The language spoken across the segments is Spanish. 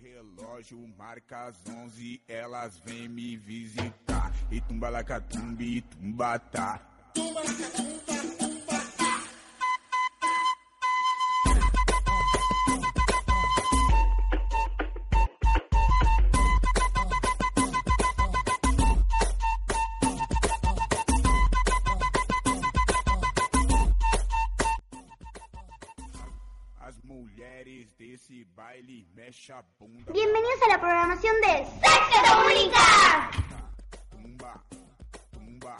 relógio marca as 11, elas vêm me visitar. E tumbalacatumbi, tumbatá. As mulheres desse baile mexe a bunda. Bienvenidos a la programación de Sexo Comunica. Tumba, tumba.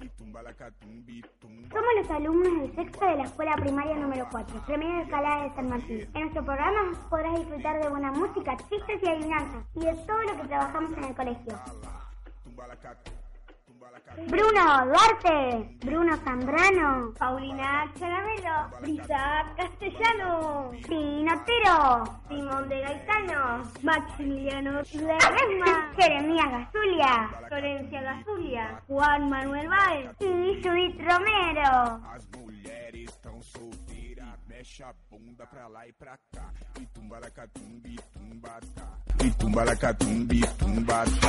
Y tumbalacatumbi, tumba. Somos los alumnos del sexto de la escuela primaria número 4, Premio Escalada de San Martín. En nuestro programa podrás disfrutar de buena música, chistes y adivinanzas y de todo lo que trabajamos en el colegio. Bruno Duarte, Bruno Zambrano, Paulina Charamelo, Brisa Castellano, Pinotero, Simón de Gaetano, Maximiliano Ledesma, Jeremías Gazulia Florencia Gazulia, Juan Manuel Baez, y Judith Romero. Mexe a bunda pra lá e pra cá. E tumbalacatumbi, tumbatá. E tumbalacatumbi, tumbatá.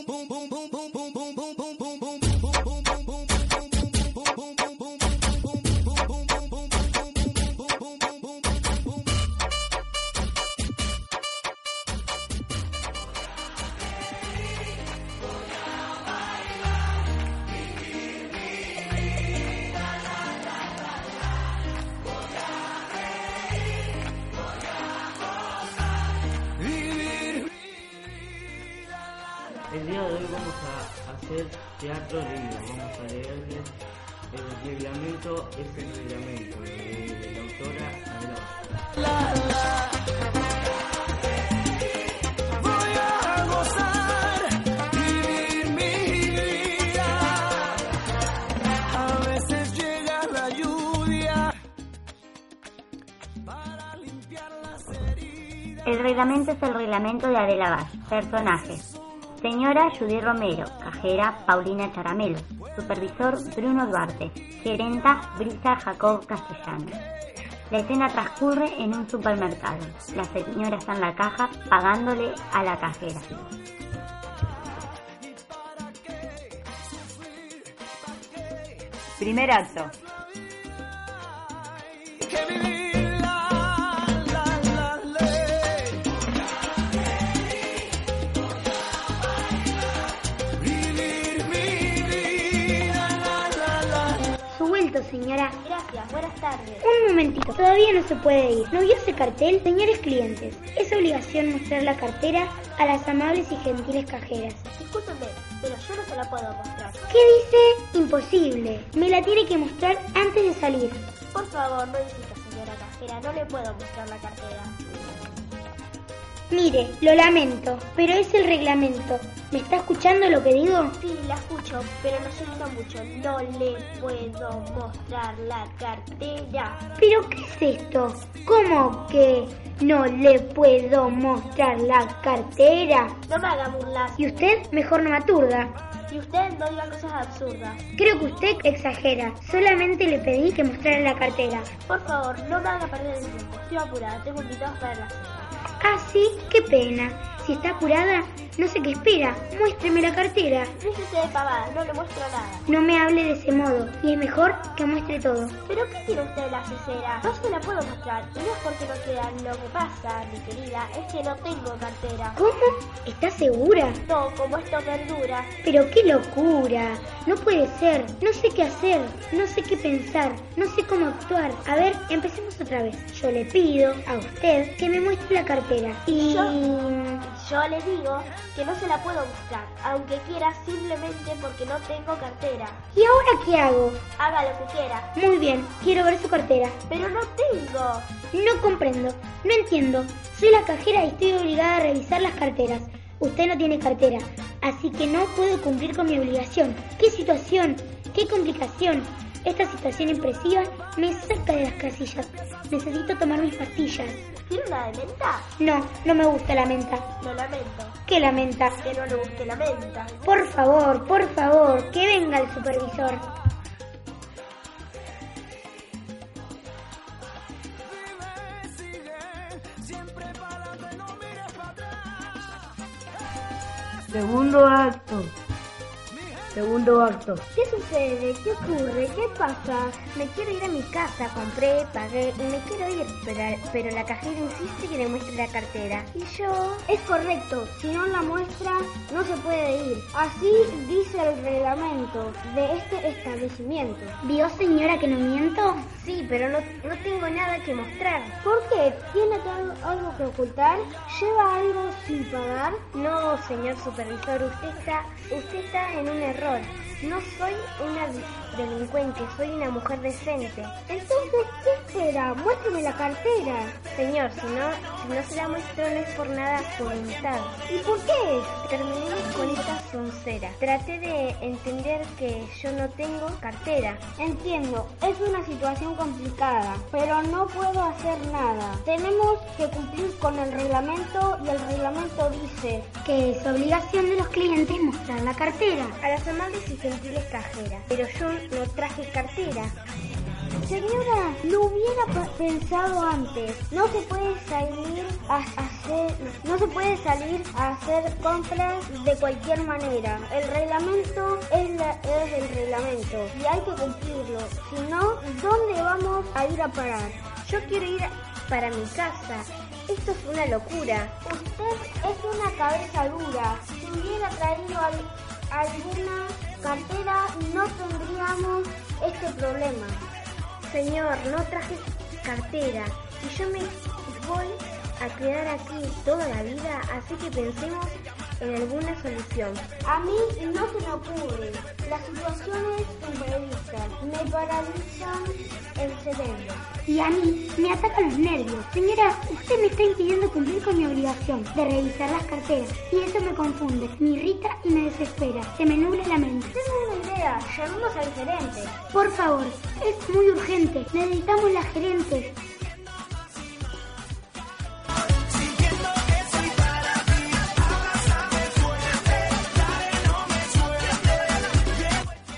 Teatro libre. Vamos a leerles el reglamento, es el reglamento de la autora Adela Voy a gozar, vivir mi vida. A veces llega la lluvia para limpiar las heridas. El reglamento es el reglamento de Adela Vaz. Personajes. Señora Judy Romero, cajera Paulina Charamelo, supervisor Bruno Duarte, gerenta Brisa Jacob Castellano. La escena transcurre en un supermercado. La señora está en la caja pagándole a la cajera. Primer acto. Señora. Gracias, buenas tardes. Un momentito, todavía no se puede ir. ¿No vio ese cartel? Señores clientes, es obligación mostrar la cartera a las amables y gentiles cajeras. Discúlpeme, pero yo no se la puedo mostrar. ¿Qué dice? Imposible. Me la tiene que mostrar antes de salir. Por favor, no insista, señora cajera, no le puedo mostrar la cartera. Mire, lo lamento, pero es el reglamento. ¿Me está escuchando lo que digo? Sí, la escucho, pero no se nota mucho. No le puedo mostrar la cartera. ¿Pero qué es esto? ¿Cómo que no le puedo mostrar la cartera? No me haga burlas. Y usted mejor no me aturda. Y usted no diga cosas absurdas. Creo que usted exagera. Solamente le pedí que mostrara la cartera. Por favor, no me haga perder el tiempo. Estoy apurada, tengo invitados para la cena. Ah, sí, qué pena. Si está apurada, no sé qué espera. Muéstreme la cartera. Déjese de pavada, no le muestro nada. No me hable de ese modo. Y es mejor que muestre todo. ¿Pero qué tiene usted de la cesera? No se la puedo mostrar. Y no es porque no quiera. Lo que pasa, mi querida, es que no tengo cartera. ¿Cómo? ¿Está segura? No, como esto verdura. Pero qué locura. No puede ser. No sé qué hacer. No sé qué pensar. No sé cómo actuar. A ver, empecemos otra vez. Yo le pido a usted que me muestre la cartera. Y... Yo le digo que no se la puedo mostrar, aunque quiera simplemente porque no tengo cartera. ¿Y ahora qué hago? Haga lo que quiera. Muy bien, quiero ver su cartera. Pero no tengo. No comprendo, no entiendo. Soy la cajera y estoy obligada a revisar las carteras. Usted no tiene cartera, así que no puedo cumplir con mi obligación. ¿Qué situación? ¿Qué complicación? Esta situación impresiva me saca de las casillas. Necesito tomar mis pastillas. ¿Tiene una de menta? No, no me gusta la menta. No lamento. ¿Qué lamenta? Que no le guste la menta. Por favor, por favor, que venga el supervisor. Segundo acto. Segundo acto. ¿Qué sucede? ¿Qué ocurre? ¿Qué pasa? Me quiero ir a mi casa, compré, pagué y me quiero ir, pero, pero la cajera insiste que le muestre la cartera. Y yo... Es correcto, si no la muestra, no se puede ir. Así dice el reglamento de este establecimiento. ¿Vio señora que no miento? Sí, pero no, no tengo nada que mostrar. ¿Por qué? ¿Tiene algo que ocultar? ¿Lleva algo sin pagar? No, señor supervisor, usted está, usted está en un error rol. No soy una delincuente, soy una mujer decente. Entonces, ¿qué espera? Muéstrame la cartera. Señor, si no, si no se la muestro no es por nada voluntad. ¿Y por qué? Terminemos con esta soncera. Traté de entender que yo no tengo cartera. Entiendo, es una situación complicada, pero no puedo hacer nada. Tenemos que cumplir con el reglamento y el reglamento dice Que es obligación de los clientes mostrar la cartera. a las amables y pero yo no traje cartera. Señora, lo hubiera pensado antes. No se puede salir a hacer, no se puede salir a hacer compras de cualquier manera. El reglamento es, el reglamento y hay que cumplirlo. Si no, ¿dónde vamos a ir a parar? Yo quiero ir para mi casa. Esto es una locura. Usted es una cabeza dura. Si hubiera traído al- alguna cartera, no tendríamos este problema. Señor, no traje cartera y yo me voy a quedar aquí toda la vida, así que pensemos en alguna solución. A mí no se me ocurre. Las situaciones imprevistas me paralizan el cerebro. Y a mí me atacan los nervios. Señora, usted me está impidiendo cumplir con mi obligación de revisar las carteras. Y eso me confunde, me irrita y me desespera. Se me nubla la mente. Tengo una idea, llamemos al gerente. Por favor, es muy urgente. Necesitamos la gerente.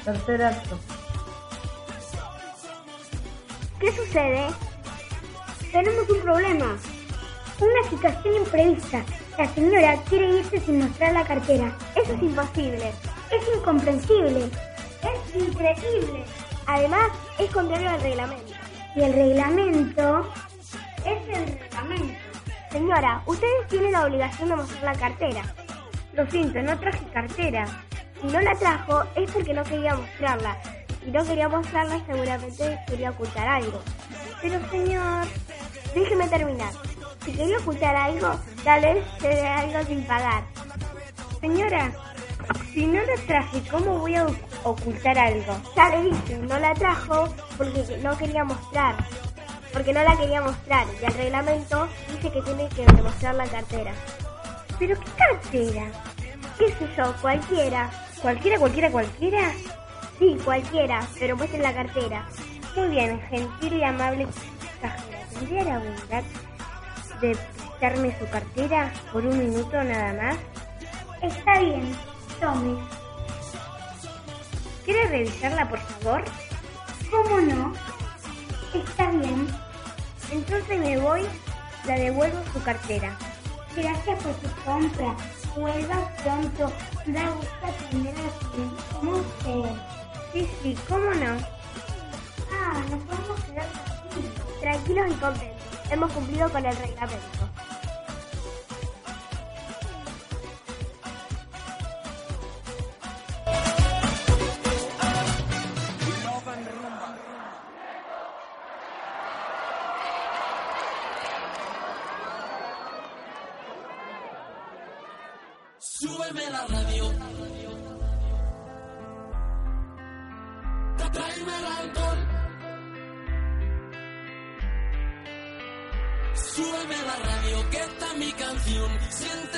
Tercer acto. ¿Qué sucede? Tenemos un problema. Una situación imprevista. La señora quiere irse sin mostrar la cartera. Eso es imposible. Es incomprensible. Es increíble. Además, es contrario al reglamento. Y el reglamento Es el reglamento. Señora, ustedes tienen la obligación de mostrar la cartera. Lo siento, no traje cartera. Si no la trajo es porque no quería mostrarla. Si no quería mostrarla seguramente quería ocultar algo. Pero señor, déjeme terminar. Si quería ocultar algo, tal vez se dé algo sin pagar. Señora, si no la traje, ¿cómo voy a ocultar algo? Ya le dije, no la trajo porque no quería mostrar. Porque no la quería mostrar y el reglamento dice que tiene que demostrar la cartera. ¿Pero qué cartera? ¿Qué sé yo? Cualquiera. ¿Cualquiera, cualquiera, cualquiera? Sí, cualquiera, pero muestren la cartera. Muy bien, gentil y amable cajera. ¿Tendría la bondad de prestarme su cartera por un minuto nada más? está bien. Tome. ¿Quiere revisarla, por favor? ¿Cómo no? Está bien. Entonces me voy, la devuelvo su cartera. Gracias por su compra. Vuelva pronto. Da gusto atender a usted. Sí, sí, ¿cómo no? Ah, nos podemos quedar. Tranquilos y contentos. Hemos cumplido con el reglamento. Súbeme la radio. Tráeme el alcohol. Súbeme la radio, que esta es mi canción. Siente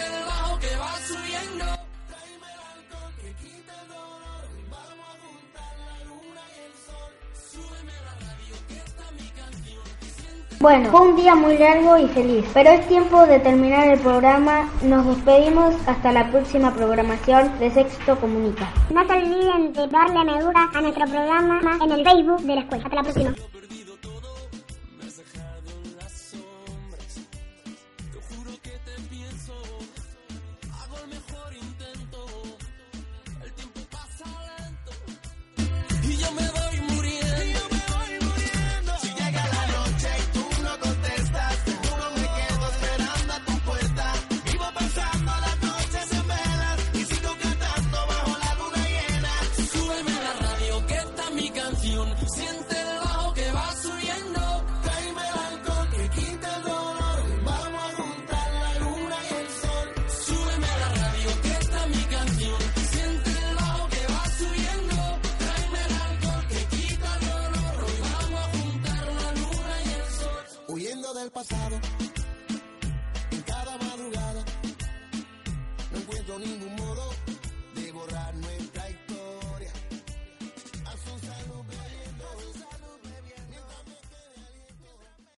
Bueno, fue un día muy largo y feliz, pero es tiempo de terminar el programa. Nos despedimos hasta la próxima programación de Sexto Comunica. No se olviden de darle me gusta a nuestro programa en el Facebook de la escuela. Hasta la próxima. Pasado,